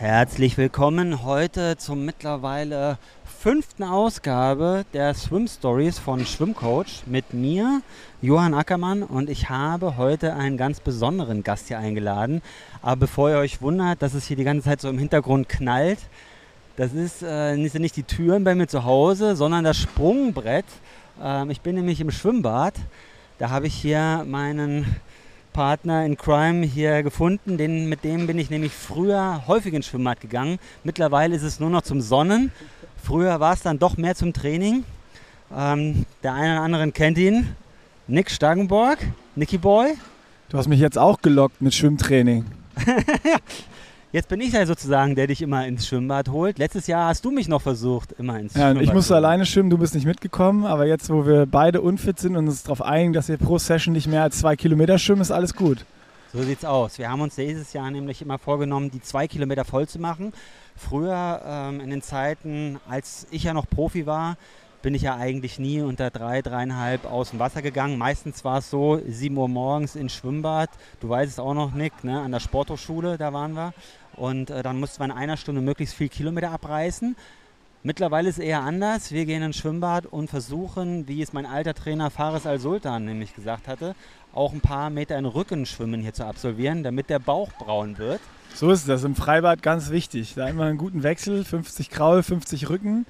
Herzlich willkommen heute zur mittlerweile fünften Ausgabe der Swim Stories von Schwimmcoach mit mir, Johann Ackermann, und ich habe heute einen ganz besonderen Gast hier eingeladen. Aber bevor ihr euch wundert, dass es hier die ganze Zeit so im Hintergrund knallt, das ist äh, nicht, nicht die Türen bei mir zu Hause, sondern das Sprungbrett. Ähm, ich bin nämlich im Schwimmbad. Da habe ich hier meinen Partner in Crime hier gefunden. Den, mit dem bin ich nämlich früher häufig ins Schwimmbad gegangen. Mittlerweile ist es nur noch zum Sonnen. Früher war es dann doch mehr zum Training. Ähm, der eine oder andere kennt ihn. Nick Stagenborg, Nicky Boy. Du hast mich jetzt auch gelockt mit Schwimmtraining. Jetzt bin ich ja sozusagen, der dich immer ins Schwimmbad holt. Letztes Jahr hast du mich noch versucht, immer ins Ja, Schwimmbad ich musste holen. alleine schwimmen, du bist nicht mitgekommen, aber jetzt, wo wir beide unfit sind und uns darauf einigen, dass wir pro Session nicht mehr als zwei Kilometer schwimmen, ist alles gut. So sieht's aus. Wir haben uns dieses Jahr nämlich immer vorgenommen, die zwei Kilometer voll zu machen. Früher ähm, in den Zeiten, als ich ja noch Profi war, bin ich ja eigentlich nie unter drei, dreieinhalb aus dem Wasser gegangen. Meistens war es so, 7 Uhr morgens ins Schwimmbad. Du weißt es auch noch, Nick, ne? an der Sporthochschule, da waren wir. Und äh, dann mussten wir in einer Stunde möglichst viel Kilometer abreißen. Mittlerweile ist es eher anders. Wir gehen ins Schwimmbad und versuchen, wie es mein alter Trainer Fares Al-Sultan nämlich gesagt hatte, auch ein paar Meter in Rückenschwimmen hier zu absolvieren, damit der Bauch braun wird. So ist das im Freibad ganz wichtig. Da immer einen guten Wechsel, 50 Kraul, 50 Rücken,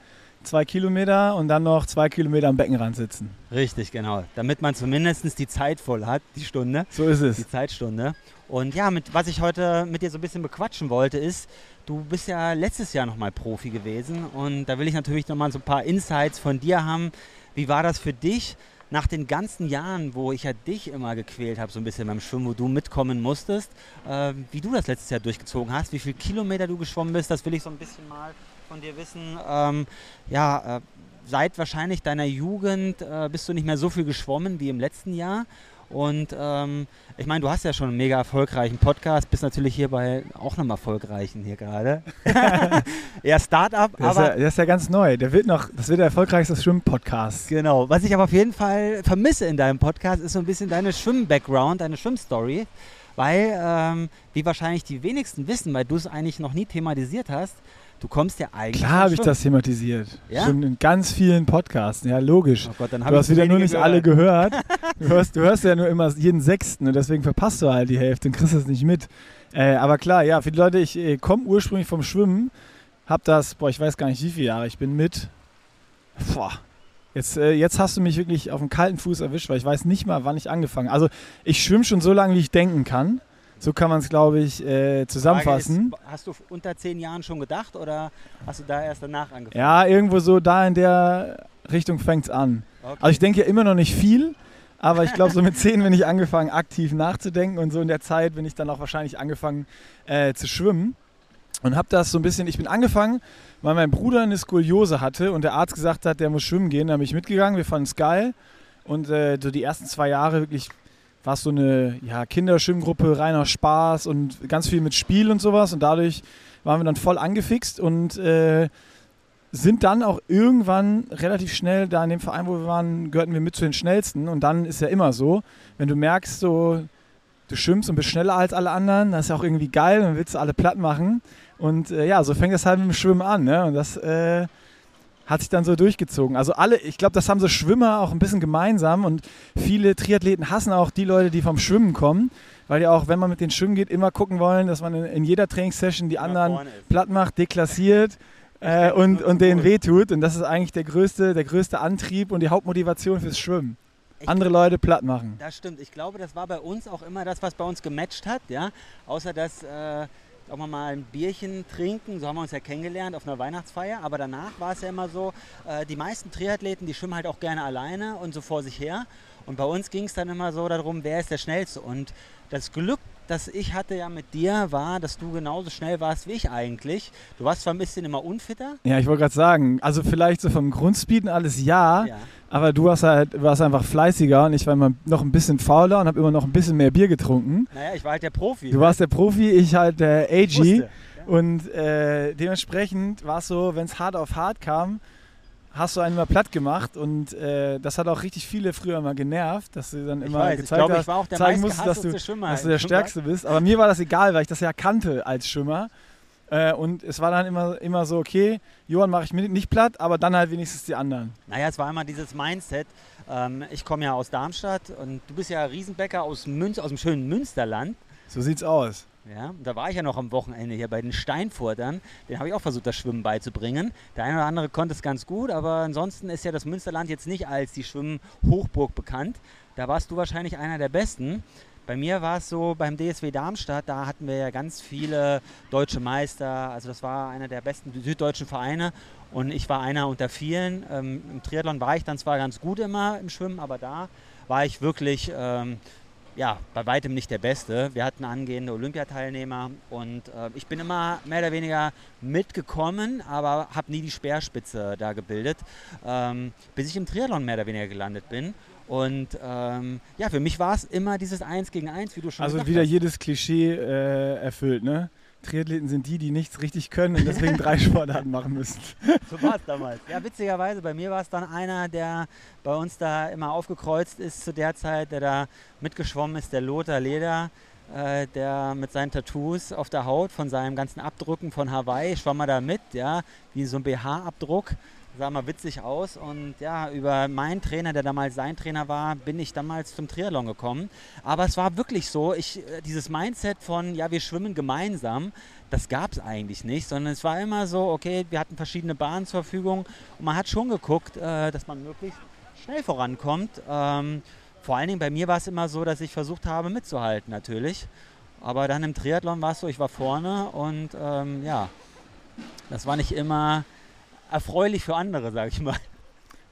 zwei Kilometer und dann noch zwei Kilometer am Beckenrand sitzen. Richtig, genau. Damit man zumindest die Zeit voll hat, die Stunde, So ist es. die Zeitstunde. Und ja, mit, was ich heute mit dir so ein bisschen bequatschen wollte, ist, du bist ja letztes Jahr nochmal Profi gewesen und da will ich natürlich nochmal so ein paar Insights von dir haben. Wie war das für dich nach den ganzen Jahren, wo ich ja dich immer gequält habe, so ein bisschen beim Schwimmen, wo du mitkommen musstest, äh, wie du das letztes Jahr durchgezogen hast, wie viele Kilometer du geschwommen bist, das will ich so ein bisschen mal von dir wissen. Ähm, ja, äh, seit wahrscheinlich deiner Jugend äh, bist du nicht mehr so viel geschwommen wie im letzten Jahr. Und ähm, ich meine, du hast ja schon einen mega erfolgreichen Podcast, bist natürlich hier bei auch einem erfolgreichen hier gerade. ja, Startup, Der ist, aber ja, der ist ja ganz neu. Der wird noch, das wird der erfolgreichste Schwimm-Podcast. Genau. Was ich aber auf jeden Fall vermisse in deinem Podcast, ist so ein bisschen deine Schwimm-Background, deine Schwimmstory. Weil, ähm, wie wahrscheinlich die wenigsten wissen, weil du es eigentlich noch nie thematisiert hast, du kommst ja eigentlich. Klar habe ich das thematisiert. Ja? Schon in ganz vielen Podcasts. Ja, logisch. Oh Gott, Du hast wieder nur nicht alle gehört. Du hörst, du hörst ja nur immer jeden Sechsten und deswegen verpasst du halt die Hälfte und kriegst es nicht mit. Äh, aber klar, ja, für die Leute, ich äh, komme ursprünglich vom Schwimmen, hab das, boah, ich weiß gar nicht wie viele Jahre, ich bin mit, boah, jetzt, äh, jetzt hast du mich wirklich auf dem kalten Fuß erwischt, weil ich weiß nicht mal, wann ich angefangen Also ich schwimme schon so lange, wie ich denken kann. So kann man es, glaube ich, äh, zusammenfassen. Ist, hast du unter zehn Jahren schon gedacht oder hast du da erst danach angefangen? Ja, irgendwo so da in der Richtung fängt es an. Okay. Also ich denke ja immer noch nicht viel, aber ich glaube so mit zehn bin ich angefangen aktiv nachzudenken und so in der Zeit bin ich dann auch wahrscheinlich angefangen äh, zu schwimmen und habe das so ein bisschen, ich bin angefangen, weil mein Bruder eine Skoliose hatte und der Arzt gesagt hat, der muss schwimmen gehen, da bin ich mitgegangen, wir fanden es geil und äh, so die ersten zwei Jahre wirklich war es so eine ja, Kinderschwimmgruppe, reiner Spaß und ganz viel mit Spiel und sowas und dadurch waren wir dann voll angefixt und äh, sind dann auch irgendwann relativ schnell da in dem Verein, wo wir waren, gehörten wir mit zu den schnellsten. Und dann ist ja immer so, wenn du merkst, so, du schwimmst und bist schneller als alle anderen, das ist ja auch irgendwie geil, dann willst du alle platt machen. Und äh, ja, so fängt das halt mit dem Schwimmen an. Ne? Und das äh, hat sich dann so durchgezogen. Also alle, ich glaube, das haben so Schwimmer auch ein bisschen gemeinsam. Und viele Triathleten hassen auch die Leute, die vom Schwimmen kommen. Weil die auch, wenn man mit denen schwimmen geht, immer gucken wollen, dass man in, in jeder Trainingssession die anderen platt macht, deklassiert äh, und, und denen wehtut. Und das ist eigentlich der größte, der größte Antrieb und die Hauptmotivation fürs Schwimmen. Ich- Andere Leute platt machen. Das stimmt. Ich glaube, das war bei uns auch immer das, was bei uns gematcht hat. Ja? Außer dass äh, auch mal ein Bierchen trinken, so haben wir uns ja kennengelernt auf einer Weihnachtsfeier. Aber danach war es ja immer so, äh, die meisten Triathleten, die schwimmen halt auch gerne alleine und so vor sich her. Und bei uns ging es dann immer so darum, wer ist der Schnellste. Und das Glück, das ich hatte ja mit dir, war, dass du genauso schnell warst wie ich eigentlich. Du warst zwar ein bisschen immer unfitter. Ja, ich wollte gerade sagen, also vielleicht so vom Grundspeeden alles ja, Ja. aber du warst halt warst einfach fleißiger und ich war immer noch ein bisschen fauler und habe immer noch ein bisschen mehr Bier getrunken. Naja, ich war halt der Profi. Du warst der Profi, ich halt der AG. Wusste. Und äh, dementsprechend war es so, wenn es hart auf hart kam, hast du einen mal platt gemacht und äh, das hat auch richtig viele früher mal genervt, dass du dann immer weiß, gezeigt glaube, hast, zeigen musst, dass du, Schwimmer. dass du der. Stärkste bist. Aber mir war das egal, weil ich das ja kannte als Schwimmer. Äh, und es war dann immer, immer so, okay, Johann mache ich nicht platt, aber dann halt wenigstens die anderen. Naja, es war immer dieses Mindset. Ähm, ich komme ja aus Darmstadt und du bist ja Riesenbäcker aus, Münz, aus dem schönen Münsterland. So sieht's aus. Ja, da war ich ja noch am Wochenende hier bei den Steinfurtern. Den habe ich auch versucht, das Schwimmen beizubringen. Der eine oder andere konnte es ganz gut, aber ansonsten ist ja das Münsterland jetzt nicht als die Schwimmhochburg bekannt. Da warst du wahrscheinlich einer der Besten. Bei mir war es so beim DSW Darmstadt, da hatten wir ja ganz viele deutsche Meister. Also das war einer der besten süddeutschen Vereine und ich war einer unter vielen. Ähm, Im Triathlon war ich dann zwar ganz gut immer im Schwimmen, aber da war ich wirklich ähm, ja, bei weitem nicht der Beste. Wir hatten angehende Olympiateilnehmer und äh, ich bin immer mehr oder weniger mitgekommen, aber habe nie die Speerspitze da gebildet, ähm, bis ich im Triathlon mehr oder weniger gelandet bin. Und ähm, ja, für mich war es immer dieses Eins gegen Eins, wie du schon also gesagt wieder hast. jedes Klischee äh, erfüllt, ne? Triathleten sind die, die nichts richtig können und deswegen drei Sportarten machen müssen. So war es damals. Ja, witzigerweise, bei mir war es dann einer, der bei uns da immer aufgekreuzt ist zu der Zeit, der da mitgeschwommen ist, der Lothar Leder, äh, der mit seinen Tattoos auf der Haut von seinem ganzen Abdrücken von Hawaii schwamm er da mit, ja, wie so ein BH-Abdruck sah mal witzig aus. Und ja, über meinen Trainer, der damals sein Trainer war, bin ich damals zum Triathlon gekommen. Aber es war wirklich so, ich, äh, dieses Mindset von, ja, wir schwimmen gemeinsam, das gab es eigentlich nicht, sondern es war immer so, okay, wir hatten verschiedene Bahnen zur Verfügung und man hat schon geguckt, äh, dass man möglichst schnell vorankommt. Ähm, vor allen Dingen bei mir war es immer so, dass ich versucht habe mitzuhalten natürlich. Aber dann im Triathlon war es so, ich war vorne und ähm, ja, das war nicht immer erfreulich für andere, sag ich mal.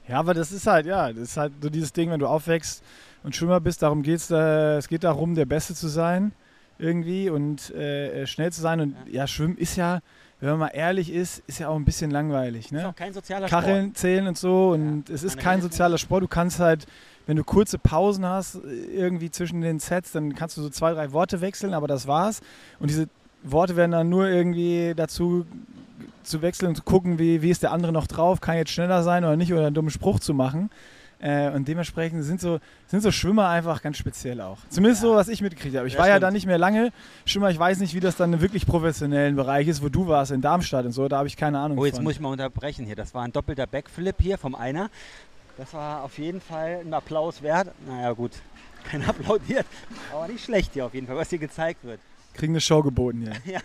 Ja, aber das ist halt, ja, das ist halt so dieses Ding, wenn du aufwächst und Schwimmer bist, darum geht es, äh, es geht darum, der Beste zu sein irgendwie und äh, schnell zu sein. Und ja. ja. Schwimmen ist ja, wenn man mal ehrlich ist, ist ja auch ein bisschen langweilig. Ne? Ist auch kein sozialer Kacheln Sport. zählen und so und ja. es ist kein sozialer Sport. Du kannst halt, wenn du kurze Pausen hast, irgendwie zwischen den Sets, dann kannst du so zwei, drei Worte wechseln, aber das war's. Und diese Worte werden dann nur irgendwie dazu zu wechseln und zu gucken, wie, wie ist der andere noch drauf, kann jetzt schneller sein oder nicht oder einen dummen Spruch zu machen. Äh, und dementsprechend sind so, sind so Schwimmer einfach ganz speziell auch. Zumindest ja. so, was ich mitgekriegt habe. Ich ja, war stimmt. ja da nicht mehr lange Schwimmer. Ich weiß nicht, wie das dann im wirklich professionellen Bereich ist, wo du warst, in Darmstadt und so. Da habe ich keine Ahnung. Oh, jetzt von. muss ich mal unterbrechen hier. Das war ein doppelter Backflip hier vom Einer. Das war auf jeden Fall ein Applaus wert. Naja, gut, kein applaudiert. Aber nicht schlecht hier auf jeden Fall, was hier gezeigt wird. Kriegen eine Show geboten hier. ja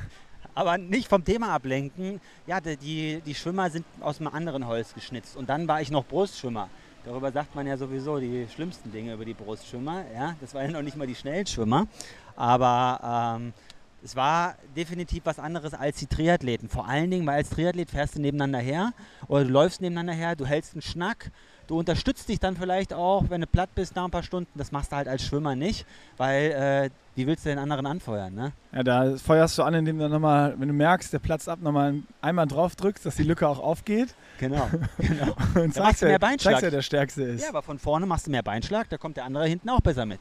aber nicht vom Thema ablenken. Ja, die, die Schwimmer sind aus einem anderen Holz geschnitzt. Und dann war ich noch Brustschwimmer. Darüber sagt man ja sowieso die schlimmsten Dinge über die Brustschwimmer. Ja, das waren ja noch nicht mal die Schnellschwimmer. Aber ähm, es war definitiv was anderes als die Triathleten. Vor allen Dingen, weil als Triathlet fährst du nebeneinander her oder du läufst nebeneinander her, du hältst einen Schnack Du unterstützt dich dann vielleicht auch, wenn du platt bist nach ein paar Stunden. Das machst du halt als Schwimmer nicht, weil äh, wie willst du den anderen anfeuern, ne? Ja, da feuerst du an, indem du nochmal, wenn du merkst, der platzt ab, nochmal einmal drauf drückst, dass die Lücke auch aufgeht. Genau, genau. Und da sagst, du mehr Beinschlag. Sagst, der der Stärkste ist. Ja, aber von vorne machst du mehr Beinschlag, da kommt der andere hinten auch besser mit.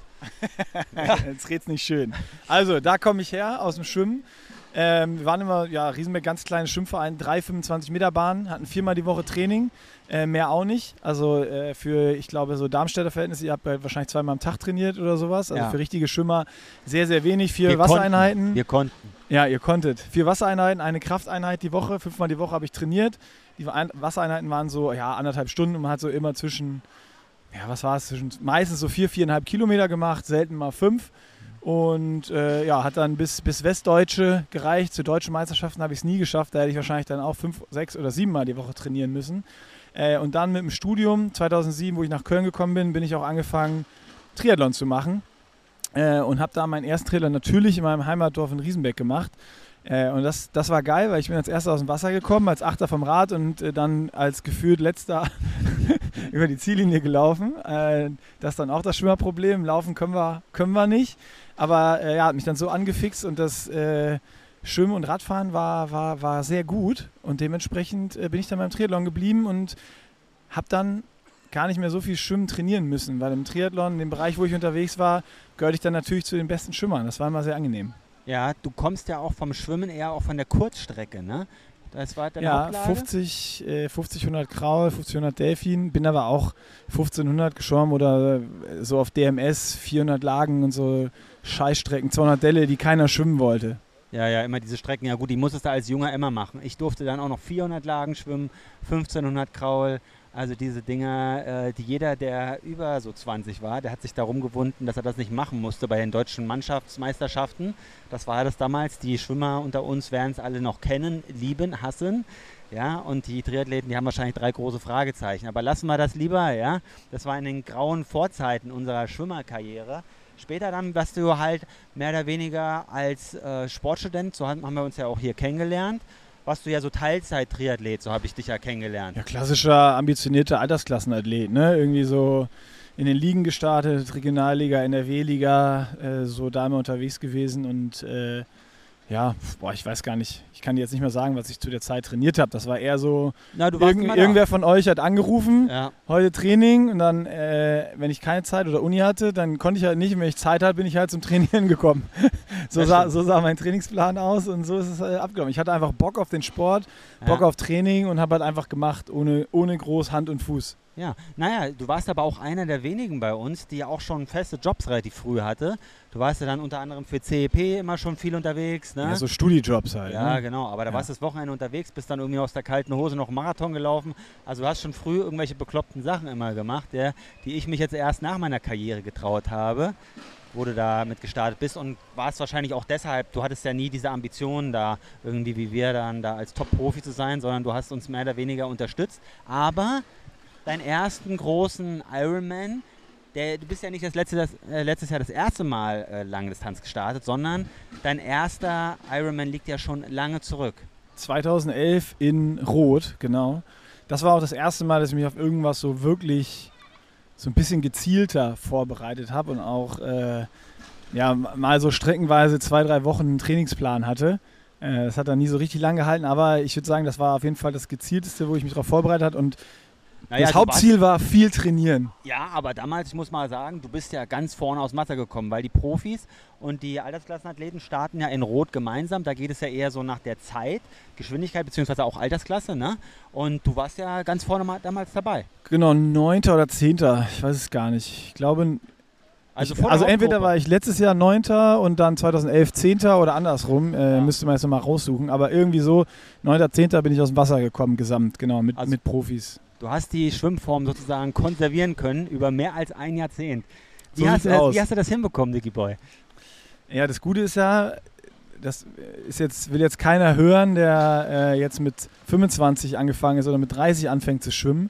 ja. Jetzt red's nicht schön. Also, da komme ich her, aus dem Schwimmen. Ähm, wir waren immer, ja, Riesenberg, ganz kleines Schwimmverein, drei 25 Meter Bahnen, hatten viermal die Woche Training, äh, mehr auch nicht. Also äh, für, ich glaube, so Darmstädter Verhältnisse, ihr habt halt wahrscheinlich zweimal am Tag trainiert oder sowas. Also ja. für richtige Schwimmer sehr, sehr wenig. Vier wir Wassereinheiten. Konnten. Wir konnten. Ja, ihr konntet. Vier Wassereinheiten, eine Krafteinheit die Woche, fünfmal die Woche habe ich trainiert. Die Wassereinheiten waren so, ja, anderthalb Stunden und man hat so immer zwischen, ja, was war es, zwischen meistens so vier, viereinhalb Kilometer gemacht, selten mal fünf. Und äh, ja, hat dann bis, bis Westdeutsche gereicht. Zu deutschen Meisterschaften habe ich es nie geschafft. Da hätte ich wahrscheinlich dann auch fünf, sechs oder sieben Mal die Woche trainieren müssen. Äh, und dann mit dem Studium 2007, wo ich nach Köln gekommen bin, bin ich auch angefangen, Triathlon zu machen. Äh, und habe da meinen ersten Triathlon natürlich in meinem Heimatdorf in Riesenbeck gemacht. Äh, und das, das war geil, weil ich bin als erster aus dem Wasser gekommen, als Achter vom Rad und äh, dann als gefühlt letzter über die Ziellinie gelaufen. Äh, das ist dann auch das Schwimmerproblem. Laufen können wir, können wir nicht. Aber äh, ja, hat mich dann so angefixt und das äh, Schwimmen und Radfahren war, war, war sehr gut. Und dementsprechend äh, bin ich dann beim Triathlon geblieben und habe dann gar nicht mehr so viel Schwimmen trainieren müssen, weil im Triathlon, in dem Bereich, wo ich unterwegs war, gehörte ich dann natürlich zu den besten Schwimmern. Das war immer sehr angenehm. Ja, du kommst ja auch vom Schwimmen eher auch von der Kurzstrecke, ne? Das war deine ja, 50, äh, 50, 100 Kraul, 50, 100 Delfin. Bin aber auch 1500 geschwommen oder äh, so auf DMS, 400 Lagen und so Scheißstrecken, 200 Delle, die keiner schwimmen wollte. Ja, ja, immer diese Strecken. Ja gut, die musstest du als Junger immer machen. Ich durfte dann auch noch 400 Lagen schwimmen, 1500 Kraul. Also diese Dinger, äh, die jeder, der über so 20 war, der hat sich darum gewunden, dass er das nicht machen musste bei den deutschen Mannschaftsmeisterschaften. Das war das damals. Die Schwimmer unter uns werden es alle noch kennen, lieben, hassen. Ja, und die Triathleten, die haben wahrscheinlich drei große Fragezeichen. Aber lassen wir das lieber, ja. Das war in den grauen Vorzeiten unserer Schwimmerkarriere. Später dann warst du halt mehr oder weniger als äh, Sportstudent, so haben wir uns ja auch hier kennengelernt, warst du ja so Teilzeit-Triathlet, so habe ich dich ja kennengelernt. Ja, klassischer, ambitionierter Altersklassenathlet, ne? Irgendwie so in den Ligen gestartet, Regionalliga, NRW-Liga, äh, so da immer unterwegs gewesen und äh, ja, boah, ich weiß gar nicht, ich kann dir jetzt nicht mehr sagen, was ich zu der Zeit trainiert habe. Das war eher so, Na, irgend, irgendwer von euch hat angerufen, ja. heute Training und dann, äh, wenn ich keine Zeit oder Uni hatte, dann konnte ich halt nicht, und wenn ich Zeit hatte, bin ich halt zum Trainieren gekommen. so, sah, so sah mein Trainingsplan aus und so ist es äh, abgenommen. Ich hatte einfach Bock auf den Sport, Bock ja. auf Training und habe halt einfach gemacht, ohne, ohne groß Hand und Fuß. Ja, naja, du warst aber auch einer der wenigen bei uns, die ja auch schon feste Jobs relativ früh hatte. Du warst ja dann unter anderem für CEP immer schon viel unterwegs. Ne? Ja, so Studijobs halt. Ja, ne? genau. Aber da ja. warst du das Wochenende unterwegs, bist dann irgendwie aus der kalten Hose noch einen Marathon gelaufen. Also du hast schon früh irgendwelche bekloppten Sachen immer gemacht, ja, die ich mich jetzt erst nach meiner Karriere getraut habe wo du damit gestartet bist und warst wahrscheinlich auch deshalb, du hattest ja nie diese Ambitionen da irgendwie wie wir dann da als Top-Profi zu sein, sondern du hast uns mehr oder weniger unterstützt. Aber deinen ersten großen Ironman. Der, du bist ja nicht das letzte, das, äh, letztes Jahr das erste Mal äh, Langdistanz gestartet, sondern dein erster Ironman liegt ja schon lange zurück. 2011 in Rot, genau. Das war auch das erste Mal, dass ich mich auf irgendwas so wirklich so ein bisschen gezielter vorbereitet habe und auch äh, ja, mal so streckenweise zwei, drei Wochen einen Trainingsplan hatte. Äh, das hat dann nie so richtig lang gehalten, aber ich würde sagen, das war auf jeden Fall das gezielteste, wo ich mich darauf vorbereitet habe naja, das Hauptziel war viel trainieren. Ja, aber damals, ich muss mal sagen, du bist ja ganz vorne aus Mathe gekommen, weil die Profis und die Altersklassenathleten starten ja in Rot gemeinsam. Da geht es ja eher so nach der Zeit, Geschwindigkeit beziehungsweise auch Altersklasse. Ne? Und du warst ja ganz vorne damals dabei. Genau, 9. oder 10. Ich weiß es gar nicht. Ich glaube, also, ich, also entweder war ich letztes Jahr 9. und dann 2011 10. oder andersrum, äh, ja. müsste man jetzt nochmal raussuchen. Aber irgendwie so 9. 10. bin ich aus dem Wasser gekommen, gesamt, genau, mit, also, mit Profis. Du hast die Schwimmform sozusagen konservieren können über mehr als ein Jahrzehnt. Wie, so hast, äh, wie hast, du das hinbekommen, Dicky Boy? Ja, das Gute ist ja, das ist jetzt, will jetzt keiner hören, der äh, jetzt mit 25 angefangen ist oder mit 30 anfängt zu schwimmen.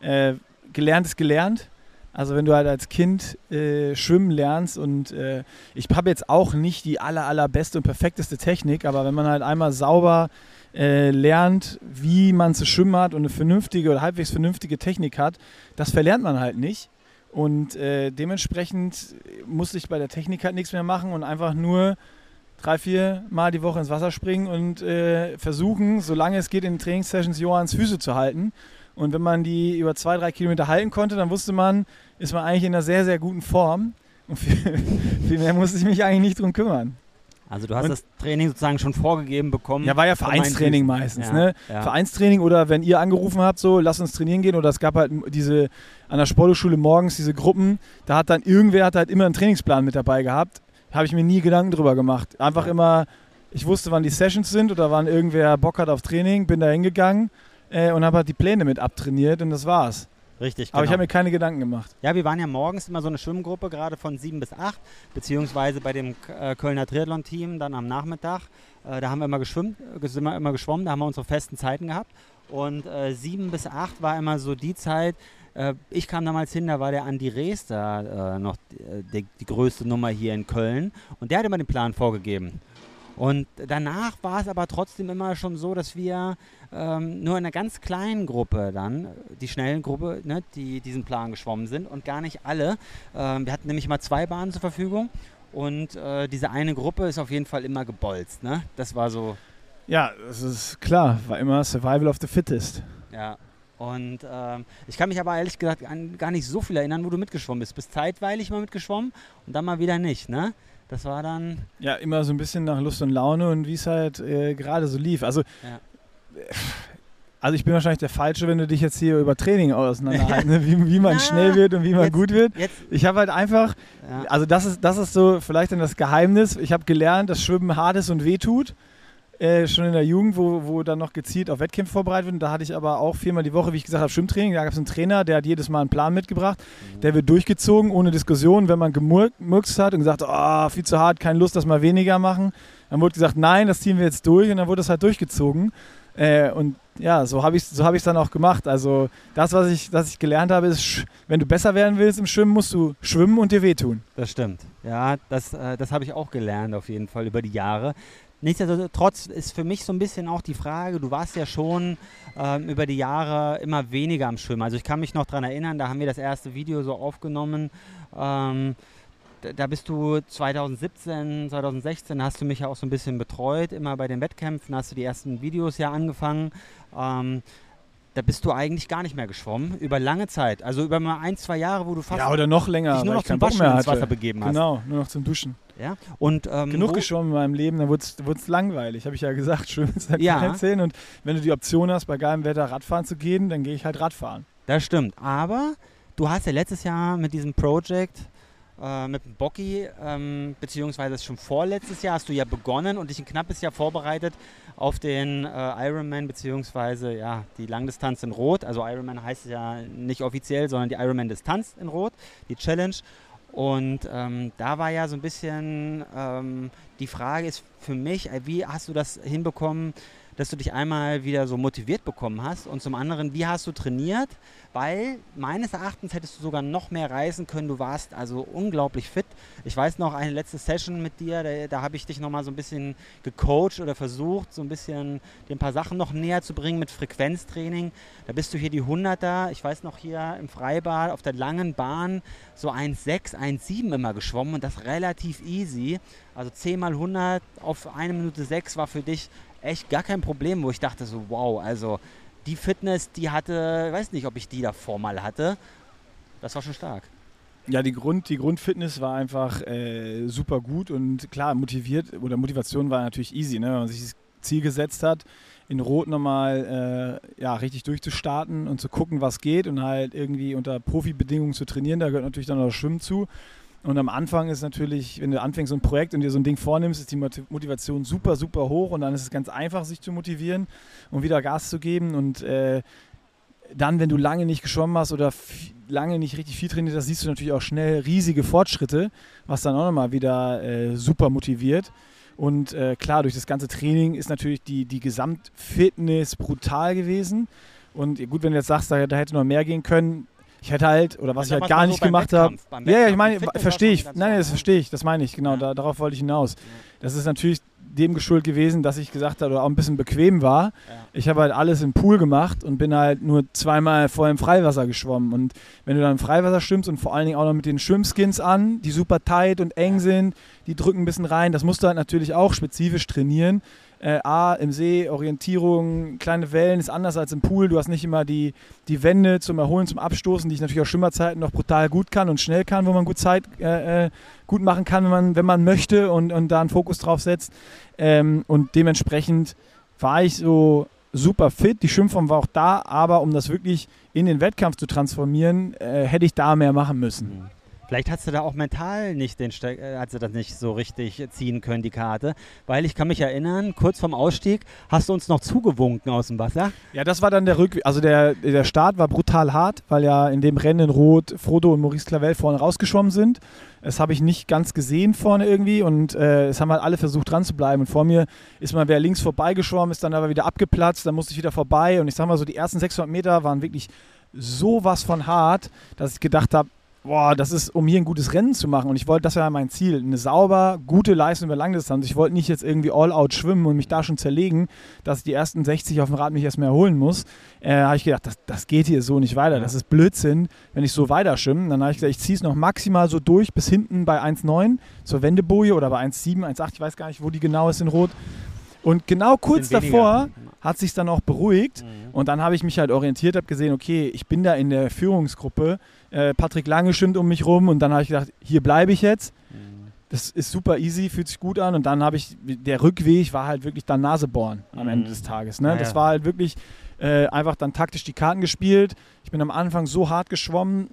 Äh, gelernt ist gelernt. Also wenn du halt als Kind äh, schwimmen lernst und äh, ich habe jetzt auch nicht die aller, allerbeste und perfekteste Technik, aber wenn man halt einmal sauber äh, lernt, wie man zu schwimmen hat und eine vernünftige oder halbwegs vernünftige Technik hat, das verlernt man halt nicht. Und äh, dementsprechend musste ich bei der Technik halt nichts mehr machen und einfach nur drei, vier Mal die Woche ins Wasser springen und äh, versuchen, solange es geht, in den Trainingssessions Johanns Füße zu halten. Und wenn man die über zwei, drei Kilometer halten konnte, dann wusste man, ist man eigentlich in einer sehr, sehr guten Form. Und viel, viel mehr musste ich mich eigentlich nicht drum kümmern. Also du hast und das Training sozusagen schon vorgegeben bekommen. Ja, war ja Vereinstraining meistens. Ja, ne? Ja. Vereinstraining oder wenn ihr angerufen habt, so lass uns trainieren gehen oder es gab halt diese an der Sportschule morgens diese Gruppen, da hat dann irgendwer hat halt immer einen Trainingsplan mit dabei gehabt. Habe ich mir nie Gedanken drüber gemacht. Einfach immer, ich wusste, wann die Sessions sind oder wann irgendwer Bock hat auf Training, bin da hingegangen äh, und habe halt die Pläne mit abtrainiert und das war's. Richtig, genau. Aber ich genau. habe mir keine Gedanken gemacht. Ja, wir waren ja morgens immer so eine Schwimmgruppe, gerade von sieben bis acht, beziehungsweise bei dem äh, Kölner Triathlon-Team dann am Nachmittag. Äh, da haben wir immer geschwimmt, äh, sind wir immer geschwommen, da haben wir unsere festen Zeiten gehabt. Und äh, sieben bis acht war immer so die Zeit, ich kam damals hin, da war der Andi Rees da äh, noch die, die größte Nummer hier in Köln und der hat immer den Plan vorgegeben. Und danach war es aber trotzdem immer schon so, dass wir ähm, nur in einer ganz kleinen Gruppe dann, die schnellen Gruppe, ne, die diesen Plan geschwommen sind und gar nicht alle. Ähm, wir hatten nämlich mal zwei Bahnen zur Verfügung und äh, diese eine Gruppe ist auf jeden Fall immer gebolzt. Ne? Das war so. Ja, das ist klar, war immer Survival of the Fittest. Ja, und ähm, ich kann mich aber ehrlich gesagt an gar nicht so viel erinnern, wo du mitgeschwommen bist. Bist zeitweilig mal mitgeschwommen und dann mal wieder nicht, ne? Das war dann. Ja, immer so ein bisschen nach Lust und Laune und wie es halt äh, gerade so lief. Also, ja. Also ich bin wahrscheinlich der Falsche, wenn du dich jetzt hier über Training auseinanderhalten, ne? wie, wie man Na, schnell wird und wie man jetzt- gut wird. Jetzt, Ich habe halt einfach, ja. also das ist, das ist so vielleicht dann das Geheimnis. Ich habe gelernt, dass Schwimmen hart ist und wehtut. Äh, schon in der Jugend, wo, wo dann noch gezielt auf Wettkämpfe vorbereitet wird. Und da hatte ich aber auch viermal die Woche, wie ich gesagt habe, Schwimmtraining. Da gab es einen Trainer, der hat jedes Mal einen Plan mitgebracht. Der wird durchgezogen, ohne Diskussion. Wenn man gemurkst hat und gesagt, oh, viel zu hart, keine Lust, das mal weniger machen, dann wurde gesagt, nein, das ziehen wir jetzt durch. Und dann wurde das halt durchgezogen. Äh, und ja, so habe ich es so hab dann auch gemacht. Also das, was ich, was ich gelernt habe, ist, wenn du besser werden willst im Schwimmen, musst du schwimmen und dir wehtun. Das stimmt. Ja, das, äh, das habe ich auch gelernt auf jeden Fall über die Jahre. Nichtsdestotrotz ist für mich so ein bisschen auch die Frage, du warst ja schon ähm, über die Jahre immer weniger am Schwimmen. Also ich kann mich noch daran erinnern, da haben wir das erste Video so aufgenommen. Ähm, da- bist du 2017, 2016 hast du mich ja auch so ein bisschen betreut, immer bei den Wettkämpfen, hast du die ersten Videos ja angefangen. Ähm, da bist du eigentlich gar nicht mehr geschwommen, über lange Zeit. Also über mal ein, zwei Jahre, wo du fast Ja, oder noch länger, dich nur noch zum Waschen ins. Wasser begeben hast. Genau, nur noch zum Duschen. Ja? Und, ähm, Genug wo- geschwommen in meinem Leben, dann wurde es langweilig, habe ich ja gesagt. Schwimmen ist halt Ja. 10 und wenn du die Option hast, bei geilem Wetter Radfahren zu gehen, dann gehe ich halt Radfahren. Das stimmt. Aber du hast ja letztes Jahr mit diesem Project, äh, mit dem Bocky, ähm, beziehungsweise schon vorletztes Jahr hast du ja begonnen und dich ein knappes Jahr vorbereitet auf den äh, Ironman, beziehungsweise ja, die Langdistanz in Rot. Also Ironman heißt es ja nicht offiziell, sondern die Ironman-Distanz in Rot, die Challenge. Und ähm, da war ja so ein bisschen ähm, die Frage ist für mich, äh, wie hast du das hinbekommen, dass du dich einmal wieder so motiviert bekommen hast und zum anderen, wie hast du trainiert? Weil meines Erachtens hättest du sogar noch mehr reisen können. Du warst also unglaublich fit. Ich weiß noch, eine letzte Session mit dir, da, da habe ich dich nochmal so ein bisschen gecoacht oder versucht, so ein bisschen dir ein paar Sachen noch näher zu bringen mit Frequenztraining. Da bist du hier die 100er, ich weiß noch hier im Freibad auf der langen Bahn so 1,6, 1,7 immer geschwommen und das relativ easy. Also 10 mal 100 auf 1 Minute 6 war für dich echt gar kein Problem, wo ich dachte so, wow, also die Fitness, die hatte, weiß nicht, ob ich die davor mal hatte. Das war schon stark. Ja, die, Grund, die Grundfitness war einfach äh, super gut und klar, motiviert oder Motivation war natürlich easy, ne? wenn man sich das Ziel gesetzt hat, in Rot nochmal äh, ja, richtig durchzustarten und zu gucken, was geht und halt irgendwie unter Profibedingungen zu trainieren. Da gehört natürlich dann auch das Schwimmen zu. Und am Anfang ist natürlich, wenn du anfängst so ein Projekt und dir so ein Ding vornimmst, ist die Moti- Motivation super, super hoch und dann ist es ganz einfach, sich zu motivieren und wieder Gas zu geben. Und äh, dann, wenn du lange nicht geschwommen hast oder lange nicht richtig viel trainiert hast, siehst du natürlich auch schnell riesige Fortschritte, was dann auch nochmal wieder äh, super motiviert. Und äh, klar, durch das ganze Training ist natürlich die, die Gesamtfitness brutal gewesen. Und gut, wenn du jetzt sagst, da, da hätte noch mehr gehen können, ich hätte halt, oder was ich Sag halt gar so nicht gemacht habe. Ja, ja, ich meine, verstehe ich. Nein, das verstehe ich, das meine ich, genau, Ja. da, darauf wollte ich hinaus. Das ist natürlich dem geschuldet gewesen, dass ich gesagt habe, oder auch ein bisschen bequem war. Ja. Ich habe halt alles im Pool gemacht und bin halt nur zweimal vorher im Freiwasser geschwommen. Und wenn du dann im Freiwasser schwimmst und vor allen Dingen auch noch mit den Schwimmskins an, die super tight und eng sind, die drücken ein bisschen rein, das musst du halt natürlich auch spezifisch trainieren. Äh, A, im See, Orientierung, kleine Wellen ist anders als im Pool. Du hast nicht immer die, die Wände zum Erholen, zum Abstoßen, die ich natürlich auf Schwimmerzeiten noch brutal gut kann und schnell kann, wo man gut Zeit äh, äh, gut machen kann, wenn man, wenn man möchte und, und da einen Fokus drauf setzt. Ähm, und dementsprechend war ich so super fit. Die Schwimmform war auch da, aber um das wirklich in den Wettkampf zu transformieren, äh, hätte ich da mehr machen müssen. Vielleicht hast du da auch mental nicht den Ste äh, hast du das nicht so richtig ziehen können, die Karte. Weil ich kann mich erinnern, kurz vorm Ausstieg hast du uns noch zugewunken aus dem Wasser. Ja, das war dann der Rückweg. Also der, der Start war brutal hart, weil ja in dem Rennen in Rot Frodo und Maurice Clavel vorne rausgeschwommen sind. Das habe ich nicht ganz gesehen vorne irgendwie und äh, es haben halt alle versucht dran zu bleiben. Und vor mir ist mal wer links vorbeigeschwommen, ist dann aber wieder abgeplatzt, dann musste ich wieder vorbei. Und ich sag mal so, die ersten 600 Meter waren wirklich sowas von hart, dass ich gedacht habe, boah, das ist, um hier ein gutes Rennen zu machen. Und ich wollte, das war mein Ziel, eine sauber, gute Leistung über Langdistanz. Ich wollte nicht jetzt irgendwie all out schwimmen und mich da schon zerlegen, dass ich die ersten 60 auf dem Rad mich erstmal erholen muss. Äh, habe ich gedacht, das, das geht hier so nicht weiter. Das ist Blödsinn, wenn ich so weiter schwimme. Dann habe ich gesagt, ich ziehe es noch maximal so durch bis hinten bei 1,9 zur Wendeboje oder bei 1,7, 1,8, ich weiß gar nicht, wo die genau ist in Rot. Und genau kurz davor hat sich dann auch beruhigt. Mhm. Und dann habe ich mich halt orientiert, habe gesehen, okay, ich bin da in der Führungsgruppe. Äh, Patrick Lange schwimmt um mich rum und dann habe ich gedacht, hier bleibe ich jetzt. Mhm. Das ist super easy, fühlt sich gut an. Und dann habe ich, der Rückweg war halt wirklich dann Nasebohren am Mhm. Ende des Tages. Ne? Ja, Das war halt wirklich äh, einfach dann taktisch die Karten gespielt. Ich bin am Anfang so hart geschwommen,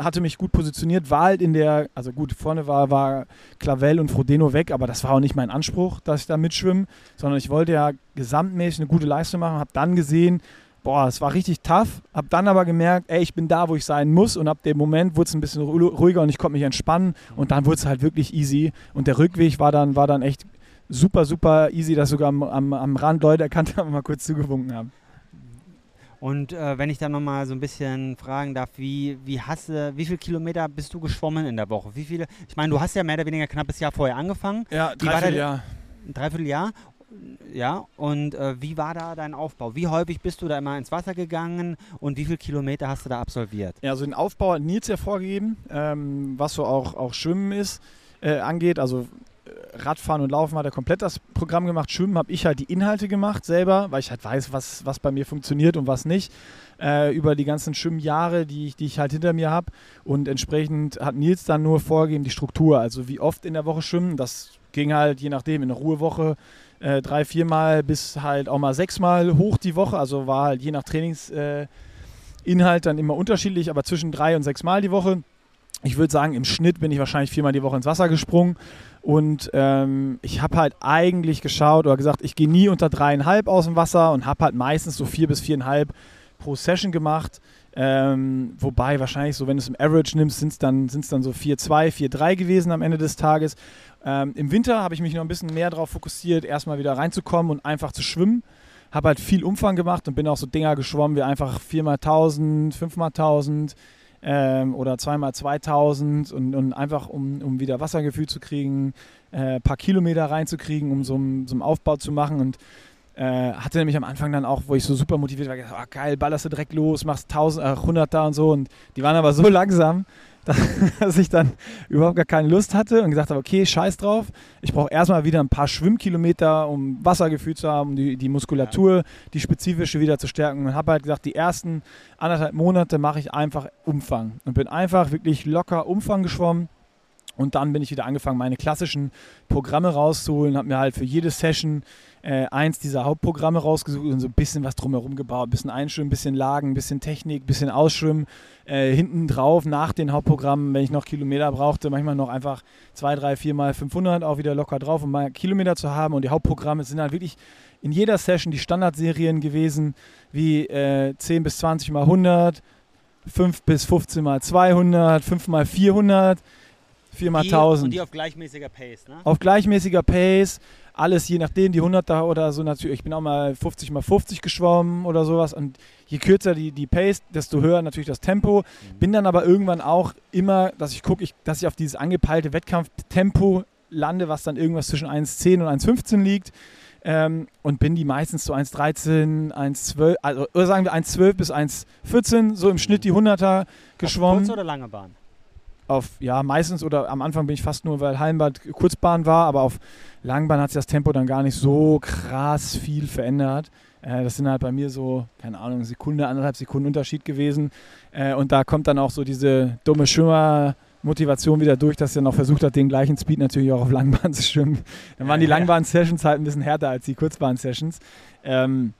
hatte mich gut positioniert, war halt in der, also gut, vorne war, war Clavel und Frodeno weg, aber das war auch nicht mein Anspruch, dass ich da mitschwimme, sondern ich wollte ja gesamtmäßig eine gute Leistung machen, habe dann gesehen, boah, es war richtig tough, habe dann aber gemerkt, ey, ich bin da, wo ich sein muss und ab dem Moment wurde es ein bisschen ruhiger und ich konnte mich entspannen und dann wurde es halt wirklich easy und der Rückweg war dann, war dann echt super, super easy, dass sogar am, am, am Rand Leute erkannt haben und mal kurz zugewunken haben. Und äh, wenn ich dann nochmal so ein bisschen fragen darf, wie, wie hast du, wie viele Kilometer bist du geschwommen in der Woche? Wie viele? Ich meine, du hast ja mehr oder weniger knappes Jahr vorher angefangen. Ja, dreiviertel Jahr. Ein Dreivierteljahr. Ja, und äh, wie war da dein Aufbau? Wie häufig bist du da immer ins Wasser gegangen und wie viele Kilometer hast du da absolviert? Ja, also den Aufbau hat Nils ja vorgegeben, ähm, was so auch, auch Schwimmen ist, äh, angeht. Also Radfahren und Laufen hat er komplett das Programm gemacht. Schwimmen habe ich halt die Inhalte gemacht selber, weil ich halt weiß, was, was bei mir funktioniert und was nicht. Äh, über die ganzen Schwimmjahre, die ich, die ich halt hinter mir habe. Und entsprechend hat Nils dann nur vorgegeben, die Struktur. Also wie oft in der Woche schwimmen. Das ging halt je nachdem in der Ruhewoche äh, drei, viermal bis halt auch mal sechsmal hoch die Woche. Also war halt je nach Trainingsinhalt äh, dann immer unterschiedlich, aber zwischen drei und sechs Mal die Woche. Ich würde sagen, im Schnitt bin ich wahrscheinlich viermal die Woche ins Wasser gesprungen und ähm, ich habe halt eigentlich geschaut oder gesagt, ich gehe nie unter dreieinhalb aus dem Wasser und habe halt meistens so vier bis viereinhalb pro Session gemacht. Ähm, wobei wahrscheinlich so, wenn du es im Average nimmst, sind es dann, sind's dann so 4-2, 4-3 gewesen am Ende des Tages. Ähm, Im Winter habe ich mich noch ein bisschen mehr darauf fokussiert, erstmal wieder reinzukommen und einfach zu schwimmen. Habe halt viel Umfang gemacht und bin auch so Dinger geschwommen wie einfach 4x1000, 5x1000, ähm, oder zweimal 2000 und, und einfach, um, um wieder Wassergefühl zu kriegen, ein äh, paar Kilometer reinzukriegen, um so, so einen Aufbau zu machen. Und äh, hatte nämlich am Anfang dann auch, wo ich so super motiviert war, gesagt, oh, geil, ballerst du direkt los, machst 1000, äh, 100 da und so. Und die waren aber so langsam, dass ich dann überhaupt gar keine Lust hatte und gesagt habe, okay, scheiß drauf. Ich brauche erstmal wieder ein paar Schwimmkilometer, um Wassergefühl zu haben, um die, die Muskulatur, die spezifische wieder zu stärken. Und habe halt gesagt, die ersten anderthalb Monate mache ich einfach Umfang und bin einfach wirklich locker Umfang geschwommen. Und dann bin ich wieder angefangen, meine klassischen Programme rauszuholen, habe mir halt für jede Session äh, eins dieser Hauptprogramme rausgesucht und so ein bisschen was drumherum gebaut. Ein bisschen Einschwimmen, ein bisschen Lagen, ein bisschen Technik, ein bisschen Ausschwimmen. Äh, hinten drauf, nach den Hauptprogrammen, wenn ich noch Kilometer brauchte, manchmal noch einfach zwei, drei, vier mal 500 auch wieder locker drauf, um mal Kilometer zu haben. Und die Hauptprogramme sind halt wirklich in jeder Session die Standardserien gewesen, wie äh, 10 bis 20 mal 100, 5 bis 15 mal 200, 5 mal 400. 4 mal 1000. Und die auf gleichmäßiger Pace, ne? Auf gleichmäßiger Pace alles je nachdem, die 100er oder so natürlich. Ich bin auch mal 50 mal 50 geschwommen oder sowas. Und je kürzer die, die Pace, desto höher natürlich das Tempo. Mhm. Bin dann aber irgendwann auch immer, dass ich gucke, ich, dass ich auf dieses angepeilte Wettkampftempo lande, was dann irgendwas zwischen 1,10 und 1,15 liegt. Ähm, und bin die meistens so 1,13, 1,12, also oder sagen wir 1,12 bis 1,14, so im Schnitt die 100er geschwommen. Kurze oder lange Bahn? Auf, ja, meistens oder am Anfang bin ich fast nur, weil Hallenbad Kurzbahn war, aber auf Langbahn hat sich das Tempo dann gar nicht so krass viel verändert. Äh, das sind halt bei mir so, keine Ahnung, Sekunde, anderthalb Sekunden Unterschied gewesen. Äh, und da kommt dann auch so diese dumme Schwimmer-Motivation wieder durch, dass er noch versucht hat, den gleichen Speed natürlich auch auf Langbahn zu schwimmen. Dann waren die Langbahn-Sessions halt ein bisschen härter als die Kurzbahn-Sessions. Ähm,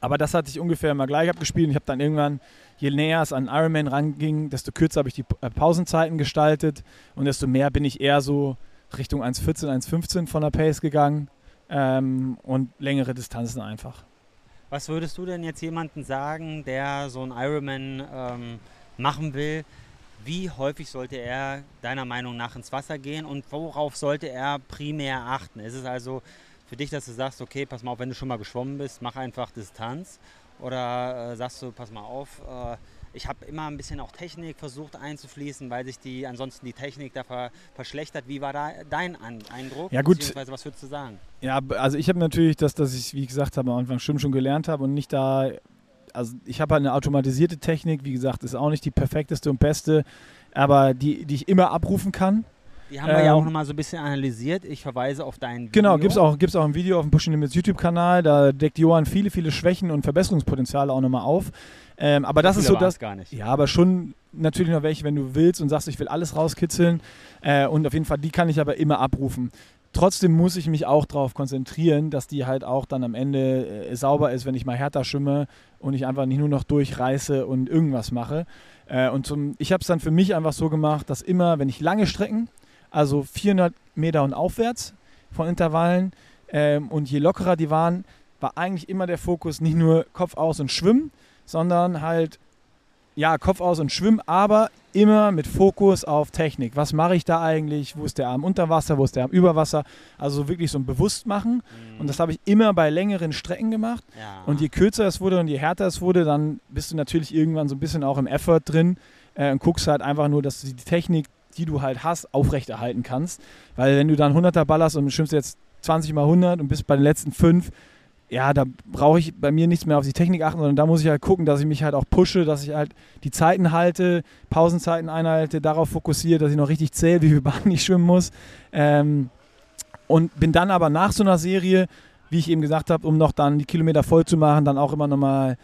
aber das hatte ich ungefähr mal gleich abgespielt. Ich habe dann irgendwann je näher es an Ironman ranging, desto kürzer habe ich die äh, Pausenzeiten gestaltet und desto mehr bin ich eher so Richtung 1,14, 1,15 von der Pace gegangen ähm, und längere Distanzen einfach. Was würdest du denn jetzt jemandem sagen, der so einen Ironman ähm, machen will? Wie häufig sollte er deiner Meinung nach ins Wasser gehen und worauf sollte er primär achten? Ist es also für dich, dass du sagst, okay, pass mal auf, wenn du schon mal geschwommen bist, mach einfach Distanz? Oder äh, sagst du, pass mal auf, äh, ich habe immer ein bisschen auch Technik versucht einzufließen, weil sich die ansonsten die Technik da ver verschlechtert. Wie war da dein An Eindruck? Ja gut. Beziehungsweise was würdest du sagen? Ja, also ich habe natürlich das, dass ich, wie gesagt habe, am Anfang Schwimmen schon gelernt habe und nicht da, also ich habe halt eine automatisierte Technik, wie gesagt, ist auch nicht die perfekteste und beste, aber die, die ich immer abrufen kann. Die haben wir ähm, ja auch nochmal so ein bisschen analysiert. Ich verweise auf deinen Video. Genau, gibt es auch, gibt's auch ein Video auf dem Pushing Limits YouTube-Kanal. Da deckt Johann viele, viele Schwächen und Verbesserungspotenziale auch nochmal auf. Ähm, aber so das ist so das. Gar nicht. Ja, aber schon natürlich noch welche, wenn du willst und sagst, ich will alles rauskitzeln. Äh, und auf jeden Fall, die kann ich aber immer abrufen. trotzdem muss ich mich auch darauf konzentrieren, dass die halt auch dann am Ende äh, sauber ist, wenn ich mal härter schwimme und ich einfach nicht nur noch durchreiße und irgendwas mache. Äh, und zum, ich habe es dann für mich einfach so gemacht, dass immer, wenn ich lange Strecken, also 400 Meter und aufwärts von Intervallen ähm, und je lockerer die waren, war eigentlich immer der Fokus nicht nur Kopf aus und Schwimmen, sondern halt ja, Kopf aus und Schwimmen, aber immer mit Fokus auf Technik. Was mache ich da eigentlich? Wo ist der Arm unter Wasser? Wo ist der Arm über Wasser? Also wirklich so ein Bewusstmachen. Mhm. Und das habe ich immer bei längeren Strecken gemacht. Ja. Und je kürzer es wurde und je härter es wurde, dann bist du natürlich irgendwann so ein bisschen auch im Effort drin äh, und guckst halt einfach nur, dass du die Technik, die du halt hast, aufrechterhalten kannst. Weil wenn du dann 100er ballerst und schwimmst jetzt 20 mal 100 und bist bei den letzten fünf, ja, da brauche ich bei mir nichts mehr auf die Technik achten, sondern da muss ich halt gucken, dass ich mich halt auch pushe, dass ich halt die Zeiten halte, Pausenzeiten einhalte, darauf fokussiere, dass ich noch richtig zähle, wie viel Bahn ich schwimmen muss. Ähm, und bin dann aber nach so einer Serie, wie ich eben gesagt habe, um noch dann die Kilometer voll zu machen, dann auch immer nochmal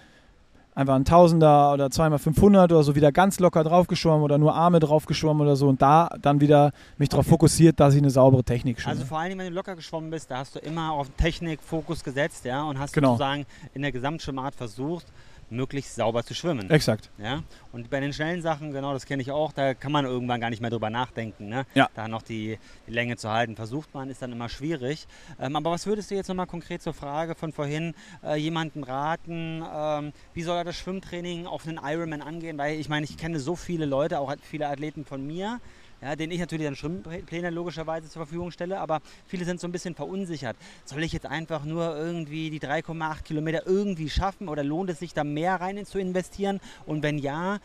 einfach ein Tausender oder zweimal 500 oder so wieder ganz locker draufgeschwommen oder nur Arme draufgeschwommen oder so und da dann wieder mich darauf fokussiert, dass ich eine saubere Technik schwimme. Also vor allem, wenn du locker geschwommen bist, da hast du immer auf Technik Fokus gesetzt, ja, und hast genau. sozusagen in der Gesamtschwimmart versucht, möglichst sauber zu schwimmen. Exakt. Ja? Und bei den schnellen Sachen, genau, das kenne ich auch, da kann man irgendwann gar nicht mehr drüber nachdenken. Ne? Ja. Da noch die, die, Länge zu halten, versucht man, ist dann immer schwierig. Ähm, aber was würdest du jetzt nochmal konkret zur Frage von vorhin äh, jemandem raten, ähm, wie soll er das Schwimmtraining auf einen Ironman angehen? Weil ich meine, ich kenne so viele Leute, auch viele Athleten von mir, ja, den ich natürlich dann Schwimmpläne logischerweise zur Verfügung stelle, aber viele sind so ein bisschen verunsichert. Soll ich jetzt einfach nur irgendwie die 3,8 Kilometer irgendwie schaffen oder lohnt es sich da mehr rein zu investieren? Und wenn ja,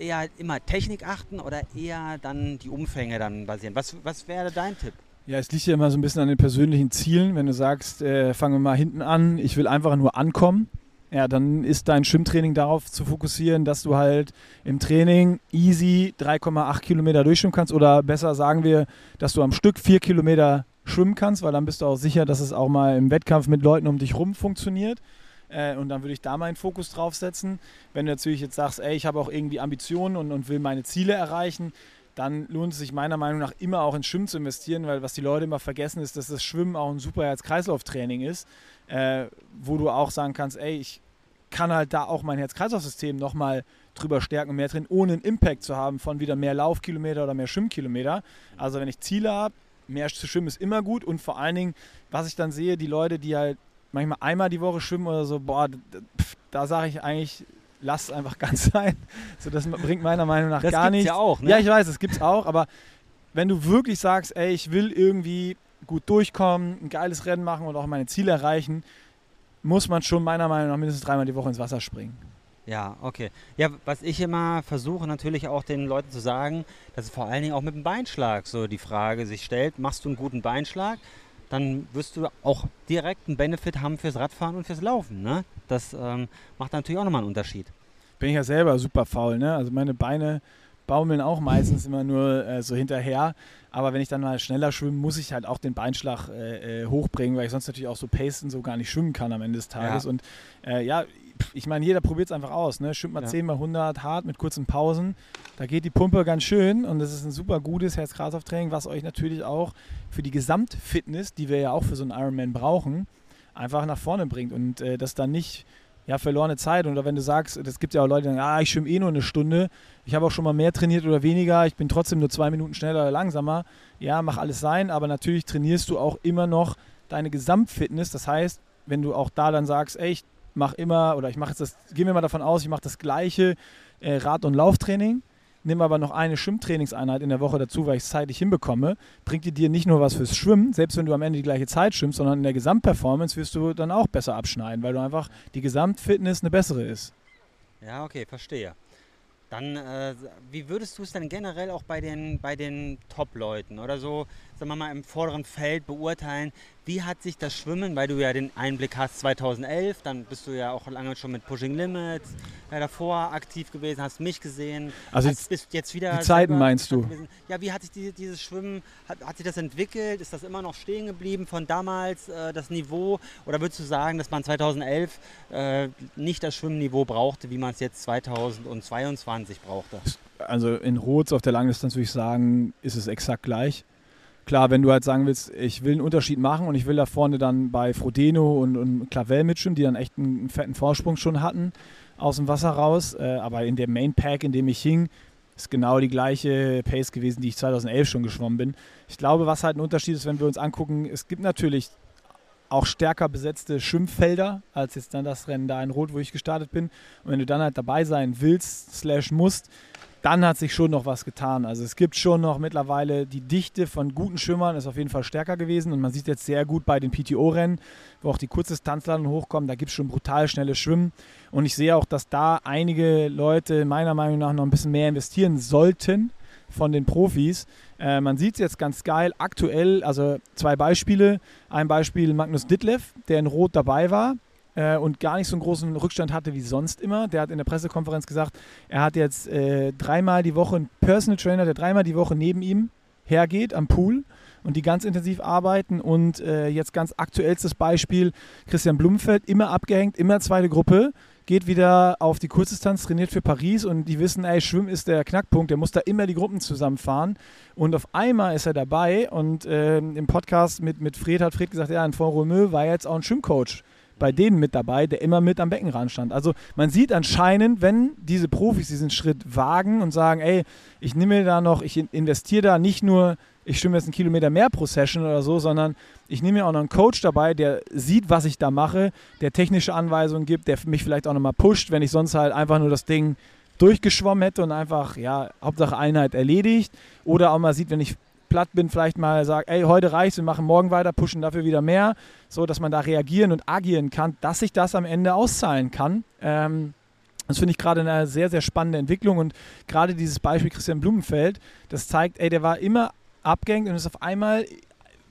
eher immer Technik achten oder eher dann die Umfänge dann basieren? Was, was wäre dein Tipp? Ja, es liegt ja immer so ein bisschen an den persönlichen Zielen. Wenn du sagst, äh, fangen wir mal hinten an, ich will einfach nur ankommen, ja, dann ist dein Schwimmtraining darauf zu fokussieren, dass du halt im Training easy 3,8 Kilometer durchschwimmen kannst oder besser sagen wir, dass du am Stück 4 Kilometer schwimmen kannst, weil dann bist du auch sicher, dass es auch mal im Wettkampf mit Leuten um dich rum funktioniert. Äh, und dann würde ich da meinen Fokus drauf setzen. Wenn du natürlich jetzt sagst, ey, ich habe auch irgendwie Ambitionen und, und will meine Ziele erreichen, dann lohnt es sich meiner Meinung nach immer auch ins Schwimmen zu investieren, weil was die Leute immer vergessen ist, dass das Schwimmen auch ein super Herz-Kreislauf-Training ist äh, wo du auch sagen kannst, ey, ich kann halt da auch mein Herz-Kreislauf-System nochmal drüber stärken und mehr drin, ohne einen Impact zu haben von wieder mehr Laufkilometer oder mehr Schwimmkilometer. Also wenn ich Ziele habe, mehr zu schwimmen ist immer gut und vor allen Dingen, was ich dann sehe, die Leute, die halt manchmal einmal die Woche schwimmen oder so, boah, da sage ich eigentlich, lass es einfach ganz sein. So, das bringt meiner Meinung nach das gar nichts. Das ja auch, ne? Ja, ich weiß, das gibt es auch, aber wenn du wirklich sagst, ey, ich will irgendwie gut durchkommen, ein geiles Rennen machen und auch meine Ziele erreichen, muss man schon meiner Meinung nach mindestens dreimal die Woche ins Wasser springen. Ja, okay. Ja, was ich immer versuche natürlich auch den Leuten zu sagen, dass es vor allen Dingen auch mit dem Beinschlag so die Frage sich stellt, machst du einen guten Beinschlag, dann wirst du auch direkt einen Benefit haben fürs Radfahren und fürs Laufen. Ne? Das ähm, macht natürlich auch nochmal einen Unterschied. Bin ich ja selber super faul, ne? Also meine Beine baumeln auch meistens immer nur äh, so hinterher. Aber wenn ich dann mal schneller schwimme, muss ich halt auch den Beinschlag äh, äh hochbringen, weil ich sonst natürlich auch so pacen so gar nicht schwimmen kann am Ende des Tages. Ja. Und äh, ja, ich meine, jeder probiert es einfach aus. Ne? Schwimmt mal ja. 10 mal 100 hart mit kurzen Pausen. Da geht die Pumpe ganz schön und das ist ein super gutes Herz-Kreislauf-Training, was euch natürlich auch für die Gesamtfitness, die wir ja auch für so einen Ironman brauchen, einfach nach vorne bringt. Und äh, das dann nicht ja, verlorene Zeit. Oder wenn du sagst, es gibt ja auch Leute, die sagen, ah, ich schwimme eh nur eine Stunde, ich habe auch schon mal mehr trainiert oder weniger, ich bin trotzdem nur zwei Minuten schneller oder langsamer. Ja, mach alles sein, aber natürlich trainierst du auch immer noch deine Gesamtfitness. Das heißt, wenn du auch da dann sagst, ey, ich mache immer, oder ich mache jetzt das, gehen wir mal davon aus, ich mache das gleiche äh, Rad- und Lauftraining, nimm aber noch eine Schwimmtrainingseinheit in der Woche dazu, weil ich es zeitlich hinbekomme, bringt die dir nicht nur was fürs Schwimmen, selbst wenn du am Ende die gleiche Zeit schwimmst, sondern in der Gesamtperformance wirst du dann auch besser abschneiden, weil du einfach die Gesamtfitness eine bessere ist. Ja, okay, verstehe. Dann, äh, wie würdest du es denn generell auch bei den, bei den Top-Leuten oder so, sagen wir mal, im vorderen Feld beurteilen? Wie hat sich das Schwimmen, weil du ja den Einblick hast 2011, dann bist du ja auch lange schon mit Pushing Limits ja, davor aktiv gewesen, hast mich gesehen. Also hast, bist jetzt wieder die Zeiten meinst du? Gewesen. Ja, wie hat sich die, dieses Schwimmen, hat, hat, sich das entwickelt? Ist das immer noch stehen geblieben von damals, äh, das Niveau? Oder würdest du sagen, dass man 2011 äh, nicht das Schwimmniveau brauchte, wie man es jetzt 2022 brauchte? Also in Rhodes auf der Langdistanz würde ich sagen, ist es exakt gleich. Klar, wenn du halt sagen willst, ich will einen Unterschied machen und ich will da vorne dann bei Frodeno und, und Clavel mitschwimmen, die dann echt einen, fetten Vorsprung schon hatten aus dem Wasser raus. Äh, aber in dem Main Pack, in dem ich hing, ist genau die gleiche Pace gewesen, die ich 2011 schon geschwommen bin. Ich glaube, was halt ein Unterschied ist, wenn wir uns angucken, es gibt natürlich auch stärker besetzte Schwimmfelder als jetzt dann das Rennen da in Rot, wo ich gestartet bin. Und wenn du dann halt dabei sein willst, slash musst, dann hat sich schon noch was getan. Also es gibt schon noch mittlerweile die Dichte von guten Schwimmern ist auf jeden Fall stärker gewesen und man sieht jetzt sehr gut bei den PTO-Rennen, wo auch die Kurzdistanzler hochkommen, da gibt es schon brutal schnelle Schwimmen und ich sehe auch, dass da einige Leute meiner Meinung nach noch ein bisschen mehr investieren sollten von den Profis. Äh, man sieht es jetzt ganz geil aktuell, also zwei Beispiele. Ein Beispiel Magnus Ditlev, der in Rot dabei war, äh, und gar nicht so einen großen Rückstand hatte wie sonst immer. Der hat in der Pressekonferenz gesagt, er hat jetzt äh, dreimal die Woche einen Personal Trainer, der dreimal die Woche neben ihm hergeht am Pool und die ganz intensiv arbeiten. Und äh, jetzt ganz aktuellstes Beispiel, Christian Blumfeld, immer abgehängt, immer zweite Gruppe, geht wieder auf die Kurzdistanz, trainiert für Paris und die wissen, ey, Schwimmen ist der Knackpunkt, der muss da immer die Gruppen zusammenfahren. Und auf einmal ist er dabei und äh, im Podcast mit, mit Fred hat Fred gesagt, ja, in Font Romeu war jetzt auch ein Schwimmcoach bei denen mit dabei, der immer mit am Beckenrand stand. Also man sieht anscheinend, wenn diese Profis diesen Schritt wagen und sagen, ey, ich nehme da noch, ich investiere da nicht nur, ich schwimme jetzt einen Kilometer mehr pro Session oder so, sondern ich nehme mir auch noch einen Coach dabei, der sieht, was ich da mache, der technische Anweisungen gibt, der mich vielleicht auch nochmal pusht, wenn ich sonst halt einfach nur das Ding durchgeschwommen hätte und einfach, ja, Hauptsache Einheit erledigt. Oder auch mal sieht, wenn ich platt bin, vielleicht mal sagt, ey, heute reicht's, wir machen morgen weiter, pushen dafür wieder mehr, so dass man da reagieren und agieren kann, dass sich das am Ende auszahlen kann. Ähm, das finde ich gerade eine sehr, sehr spannende Entwicklung und gerade dieses Beispiel Christian Blumenfeld, das zeigt, ey, der war immer abgehängt und ist auf einmal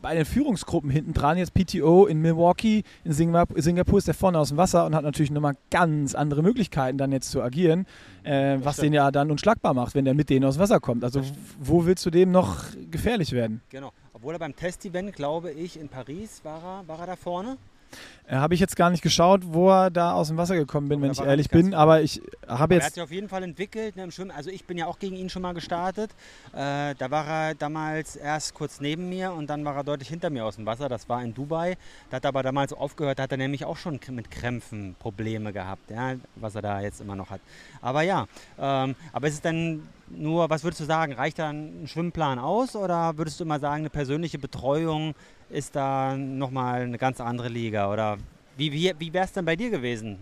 bei den Führungsgruppen hinten dran, jetzt PTO in Milwaukee, in Singapur, Singapur ist der vorne aus dem Wasser und hat natürlich nochmal ganz andere Möglichkeiten dann jetzt zu agieren, äh, was den ja dann unschlagbar macht, wenn der mit denen aus dem Wasser kommt. Also wo willst du dem noch gefährlich werden? Genau, obwohl er beim Testevent, glaube ich, in Paris war er, war er da vorne. Äh, habe ich jetzt gar nicht geschaut, wo er da aus dem Wasser gekommen bin, wenn ich ehrlich bin. Aber ich habe jetzt. Er hat sich auf jeden Fall entwickelt ne, im Schwimmen. Also ich bin ja auch gegen ihn schon mal gestartet. Äh, da war er damals erst kurz neben mir und dann war er deutlich hinter mir aus dem Wasser. Das war in Dubai. Da hat er aber damals aufgehört. Da hat er nämlich auch schon mit Krämpfen Probleme gehabt, ja, was er da jetzt immer noch hat. Aber ja, ähm, aber ist es dann nur, was würdest du sagen, reicht da ein Schwimmplan aus oder würdest du immer sagen, eine persönliche Betreuung ist da nochmal eine ganz andere Liga. Oder wie, wie, wie wäre es denn bei dir gewesen?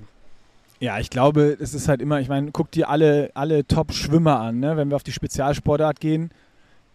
Ja, ich glaube, es ist halt immer, ich meine, guck dir alle, alle Top-Schwimmer an. Ne? Wenn wir auf die Spezialsportart gehen,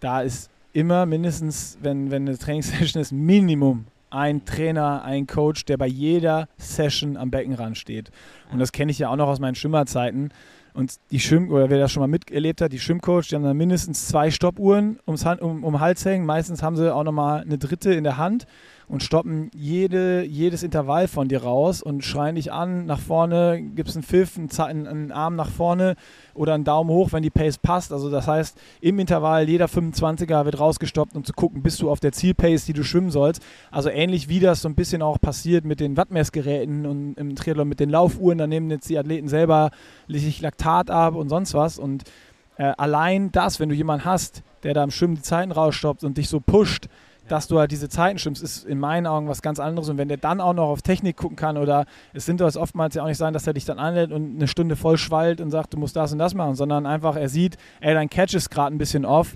da ist immer mindestens, wenn, wenn eine Trainingssession ist, Minimum ein Trainer, ein Coach, der bei jeder Session am Beckenrand steht. Und das kenne ich ja auch noch aus meinen Schwimmerzeiten. Und die Schwimm, oder wer das schon mal miterlebt hat, die Schwimmcoach, die haben dann mindestens zwei Stoppuhren ums Hand, um, um Hals hängen. Meistens haben sie auch nochmal eine dritte in der Hand und stoppen jede, jedes Intervall von dir raus und schreien dich an, nach vorne, gibt es einen Pfiff, einen, einen, Arm nach vorne oder einen Daumen hoch, wenn die Pace passt. Also das heißt, im Intervall jeder 25er wird rausgestoppt, um zu gucken, bist du auf der Zielpace, die du schwimmen sollst. Also ähnlich wie das so ein bisschen auch passiert mit den Wattmessgeräten und im Triathlon mit den Laufuhren, da nehmen jetzt die Athleten selber sich Laktat ab und sonst was und äh, allein das, wenn du jemanden hast, der da im Schwimmen die Zeiten rausstoppt und dich so pusht, dass du halt diese Zeiten schwimmst, ist in meinen Augen was ganz anderes. Und wenn der dann auch noch auf Technik gucken kann oder es sind das oftmals ja auch nicht sein, dass er dich dann anlädt und eine Stunde voll schwallt und sagt, du musst das und das machen, sondern einfach er sieht, ey, dein Catch ist gerade ein bisschen off,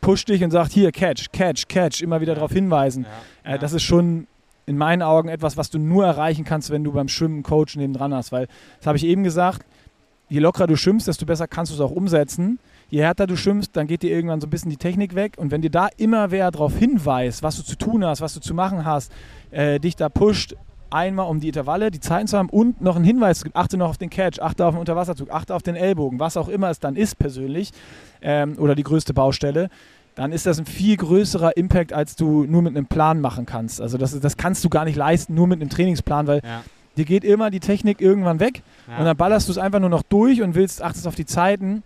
pusht dich und sagt, hier, Catch, Catch, Catch, immer wieder darauf hinweisen. Ja, äh, das ist schon in meinen Augen etwas, was du nur erreichen kannst, wenn du beim Schwimmen einen Coach neben dran hast. Weil, das habe ich eben gesagt, je lockerer du schwimmst, desto besser kannst du es auch umsetzen je härter du schwimmst, dann geht dir irgendwann so ein bisschen die Technik weg. Und wenn dir da immer wer darauf hinweist, was du zu tun hast, was du zu machen hast, äh, dich da pusht, einmal um die Intervalle, die Zeiten zu haben und noch einen Hinweis achte noch auf den Catch, achte auf den Unterwasserzug, achte auf den Ellbogen, was auch immer es dann ist persönlich ähm, oder die größte Baustelle, dann ist das ein viel größerer Impact, als du nur mit einem Plan machen kannst. Also das, das kannst du gar nicht leisten, nur mit einem Trainingsplan, weil ja. dir geht immer die Technik irgendwann weg ja. und dann ballerst du es einfach nur noch durch und willst, achtest auf die Zeiten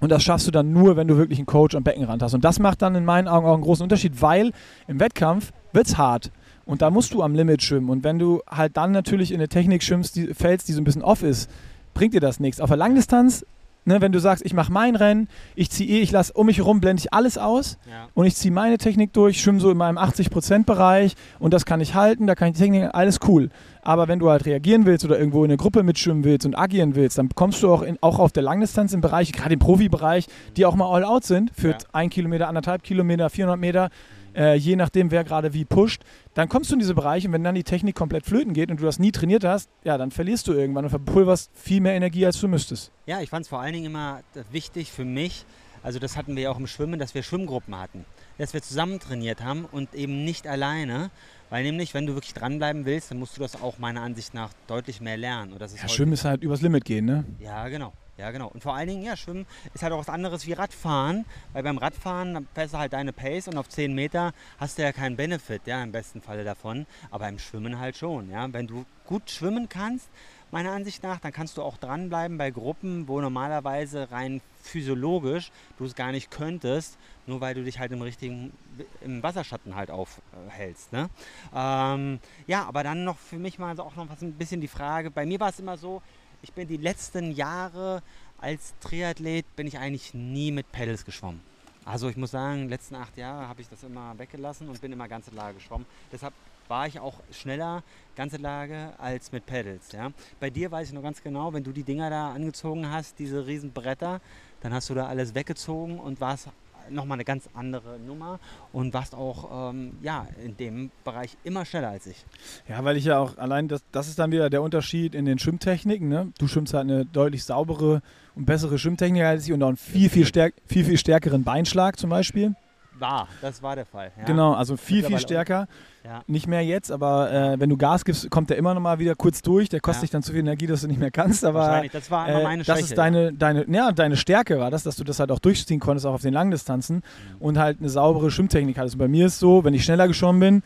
und das schaffst du dann nur, wenn du wirklich einen Coach am Beckenrand hast. Und das macht dann in meinen Augen auch einen großen Unterschied, weil im Wettkampf wird es hart. Und da musst du am Limit schwimmen. Und wenn du halt dann natürlich in eine Technik schwimmst, die, fällst, die so ein bisschen off ist, bringt dir das nichts. Auf der Langdistanz ne, wenn du sagst, ich mache mein Rennen, ich ziehe eh, ich lasse um mich herum, blende ich alles aus Ja. und ich ziehe meine Technik durch, schwimme so in meinem 80%-Bereich und das kann ich halten, da kann ich die Technik, alles cool. Aber wenn du halt reagieren willst oder irgendwo in eine Gruppe mitschwimmen willst und agieren willst, dann kommst du auch, in, auch auf der Langdistanz im Bereich, gerade im Profibereich, die auch mal all out sind, für Ja. ein Kilometer, anderthalb Kilometer, 400 Meter, äh, je nachdem, wer gerade wie pusht, dann kommst du in diese Bereiche und wenn dann die Technik komplett flöten geht und du das nie trainiert hast, ja, dann verlierst du irgendwann und verpulverst viel mehr Energie, als du müsstest. Ja, ich fand es vor allen Dingen immer äh, wichtig für mich, also das hatten wir ja auch im Schwimmen, dass wir Schwimmgruppen hatten. Dass wir zusammen trainiert haben und eben nicht alleine. Weil nämlich, wenn du wirklich dranbleiben willst, dann musst du das auch meiner Ansicht nach deutlich mehr lernen. Und das ist Ja, Schwimmen ist halt übers Limit gehen, ne? Ja, genau. Ja, genau. Und vor allen Dingen, ja, Schwimmen ist halt auch was anderes wie Radfahren, weil beim Radfahren fährst du halt deine Pace und auf 10 Meter hast du ja keinen Benefit, ja, im besten Falle davon. Aber im Schwimmen halt schon, ja. Wenn du gut schwimmen kannst, meiner Ansicht nach, dann kannst du auch dranbleiben bei Gruppen, wo normalerweise rein physiologisch du es gar nicht könntest, nur weil du dich halt im richtigen, im Wasserschatten halt aufhältst, ne? Ähm, ja, aber dann noch für mich mal so auch noch was ein bisschen die Frage, bei mir war es immer so, ich bin die letzten Jahre als Triathlet bin ich eigentlich nie mit Pedals geschwommen. Also ich muss sagen, die letzten acht Jahre habe ich das immer weggelassen und bin immer ganze Lage geschwommen. Deshalb war ich auch schneller ganze Lage als mit Pedals. Ja. Bei dir weiß ich noch ganz genau, wenn du die Dinger da angezogen hast, diese riesen Bretter, dann hast du da alles weggezogen und warst nochmal eine ganz andere Nummer und warst auch ähm, ja, in dem Bereich immer schneller als ich. Ja, weil ich ja auch allein, das, das ist dann wieder der Unterschied in den Schwimmtechniken. Ne? Du schwimmst halt eine deutlich saubere und bessere Schwimmtechnik als ich und auch einen viel, viel, stärk, viel, viel stärkeren Beinschlag zum Beispiel. War, das war der Fall. Ja. Genau, also viel, viel stärker. Ja. Nicht mehr jetzt, aber äh, wenn du Gas gibst, kommt der immer noch mal wieder kurz durch. Der kostet Ja. dich dann zu viel Energie, dass du nicht mehr kannst. Aber Wahrscheinlich, das war immer äh, meine das Schwäche. ist deine, deine, ja, deine Stärke war das, dass du das halt auch durchziehen konntest, auch auf den Langdistanzen Mhm. und halt eine saubere Schwimmtechnik hattest. Und bei mir ist so, wenn ich schneller geschwommen bin,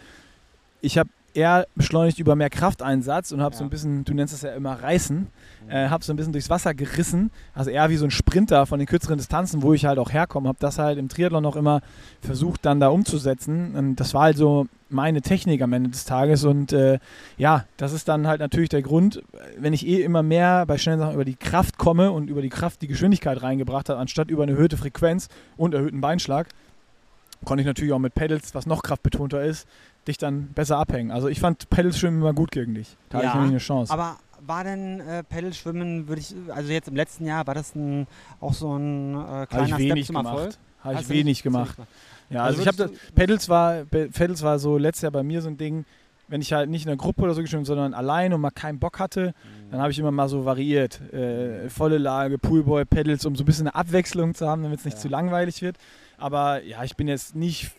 ich habe eher beschleunigt über mehr Krafteinsatz und habe so Ja. ein bisschen, du nennst es ja immer reißen. Äh, habe so ein bisschen durchs Wasser gerissen, also eher wie so ein Sprinter von den kürzeren Distanzen, wo ich halt auch herkomme, habe das halt im Triathlon noch immer versucht dann da umzusetzen und das war halt so meine Technik am Ende des Tages und äh, ja, das ist dann halt natürlich der Grund, wenn ich eh immer mehr bei schnellen Sachen über die Kraft komme und über die Kraft die Geschwindigkeit reingebracht habe, anstatt über eine erhöhte Frequenz und erhöhten Beinschlag, konnte ich natürlich auch mit Pedals, was noch kraftbetonter ist, dich dann besser abhängen. Also ich fand Pedals schwimmen immer gut gegen dich. Da hatte ich Ja, nämlich eine Chance. Aber war denn äh, Pedalschwimmen, würde ich, also jetzt im letzten Jahr, war das ein, auch so ein äh, kleiner Step zum Erfolg? gemacht. Habe ich wenig gemacht. Ja, Also also, ich habe das, Pedals war, Pe- Pedals war so letztes Jahr bei mir so ein Ding, wenn ich halt nicht in einer Gruppe oder so geschwommen, sondern allein und mal keinen Bock hatte, Mhm. dann habe ich immer mal so variiert. Äh, volle Lage, Poolboy, Pedals, um so ein bisschen eine Abwechslung zu haben, damit es nicht Ja. zu langweilig wird. Aber ja, ich bin jetzt nicht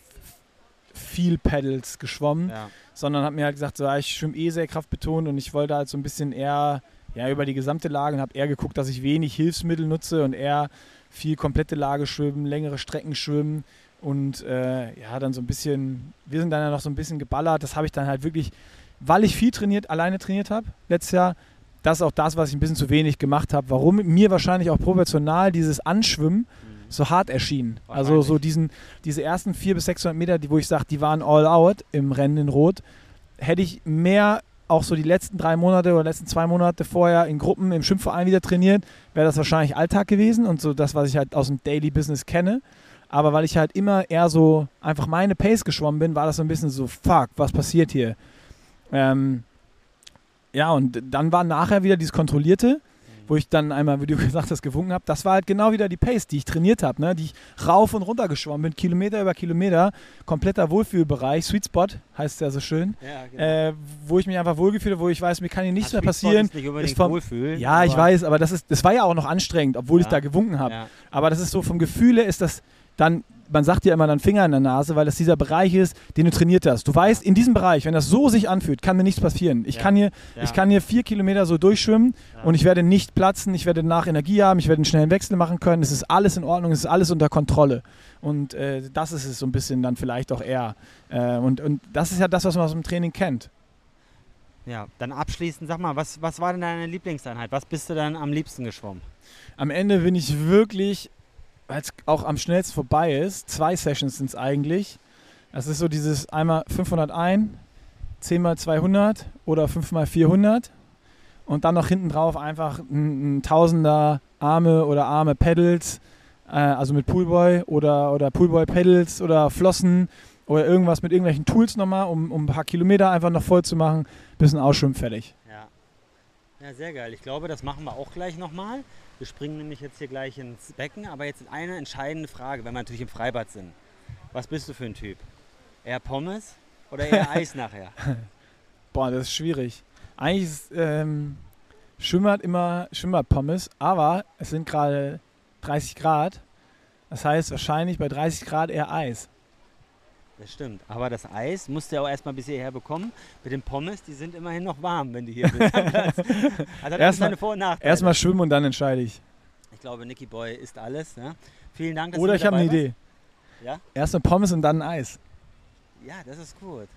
viel Pedals geschwommen, Ja. sondern habe mir halt gesagt, so, ich schwimme eh sehr kraftbetont und ich wollte halt so ein bisschen eher ja, über die gesamte Lage und habe eher geguckt, dass ich wenig Hilfsmittel nutze und eher viel komplette Lage schwimmen, längere Strecken schwimmen und äh, ja, dann so ein bisschen, wir sind dann ja noch so ein bisschen geballert. Das habe ich dann halt wirklich, weil ich viel trainiert, alleine trainiert habe letztes Jahr. Das ist auch das, was ich ein bisschen zu wenig gemacht habe. Warum mir wahrscheinlich auch proportional dieses Anschwimmen Mhm. So hart erschien. Also so diesen, diese ersten 400 bis 600 Meter, die, wo ich sage, die waren all out im Rennen in Rot, hätte ich mehr auch so die letzten drei Monate oder letzten zwei Monate vorher in Gruppen im Schwimmverein wieder trainiert, wäre das wahrscheinlich Alltag gewesen und so das, was ich halt aus dem Daily Business kenne. Aber weil ich halt immer eher so einfach meine Pace geschwommen bin, war das so ein bisschen so, fuck, was passiert hier? Ähm, ja, und dann war nachher wieder dieses Kontrollierte, wo ich dann einmal, wie du gesagt hast, gewunken habe. Das war halt genau wieder die Pace, die ich trainiert habe, ne? die ich rauf und runter geschwommen bin, Kilometer über Kilometer, kompletter Wohlfühlbereich, Sweet Spot heißt es ja so schön, Ja, genau. äh, wo ich mich einfach wohlgefühlt habe, wo ich weiß, mir kann hier nichts mehr passieren. Ist nicht Ist vom- Wohlfühl, Ja, ich weiß, aber das, ist, das war ja auch noch anstrengend, obwohl ich Ja. da gewunken habe. Ja. Aber das ist so vom Gefühle ist das dann, man sagt ja immer dann Finger in der Nase, weil das dieser Bereich ist, den du trainiert hast. Du weißt, in diesem Bereich, wenn das so sich anfühlt, kann mir nichts passieren. Ich, Ja. kann, hier, Ja. ich kann hier vier Kilometer so durchschwimmen Ja. und ich werde nicht platzen, ich werde danach Energie haben, ich werde einen schnellen Wechsel machen können. Es ist alles in Ordnung, es ist alles unter Kontrolle. Und äh, das ist es so ein bisschen dann vielleicht auch eher. Äh, und, und das ist ja das, was man aus dem Training kennt. Ja, dann abschließend, sag mal, was, was war denn deine Lieblingseinheit? Was bist du dann am liebsten geschwommen? Am Ende bin ich wirklich, weil es auch am schnellsten vorbei ist, zwei Sessions sind es eigentlich. Das ist so dieses einmal 500 ein, 10 mal 200 oder 5 mal 400 und dann noch hinten drauf einfach ein, ein Tausender Arme oder Arme Pedals, äh, also mit Poolboy oder, oder Poolboy Pedals oder Flossen oder irgendwas mit irgendwelchen Tools nochmal, um, um ein paar Kilometer einfach noch voll zu machen, bisschen ausschwimmen fertig. Ja. Ja, sehr geil. Ich glaube, das machen wir auch gleich nochmal. Wir springen nämlich jetzt hier gleich ins Becken, aber jetzt eine entscheidende Frage, wenn wir natürlich im Freibad sind. Was bist du für ein Typ? Eher Pommes oder eher Eis nachher? Boah, das ist schwierig. Eigentlich ist ähm, Schwimmbad immer Schwimmbadpommes, aber es sind gerade 30 Grad. Das heißt wahrscheinlich bei 30 Grad eher Eis. Das stimmt. Aber das Eis musst du ja auch erstmal bis hierher bekommen. Mit den Pommes, die sind immerhin noch warm, wenn du hier bist. also das ist Vor- und Nachteile. Erstmal schwimmen und dann entscheide ich. Ich glaube, Nicky Boy isst alles. Ne? Vielen Dank, dass Oder ich habe eine Idee. Ja? Erstmal Pommes und dann Eis. warst. Ja, das ist gut.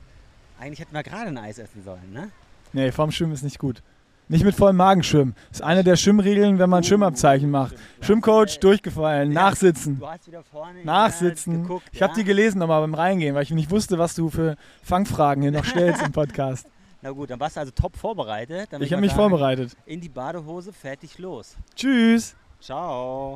Eigentlich hätten wir gerade ein Eis essen sollen, ne? Nee, vorm Schwimmen ist nicht gut. Nicht mit vollem Magen schwimmen. Das ist eine der Schwimmregeln, wenn man Schwimmabzeichen macht. Schwimmcoach durchgefallen, Ja. nachsitzen. Du hast wieder vorne Nachsitzen. Geguckt. Ich habe ja? die gelesen nochmal beim Reingehen, weil ich nicht wusste, was du für Fangfragen hier noch stellst im Podcast. Na gut, dann warst du also top vorbereitet. Ich habe mich vorbereitet. In die Badehose, fertig, los. Tschüss. Ciao.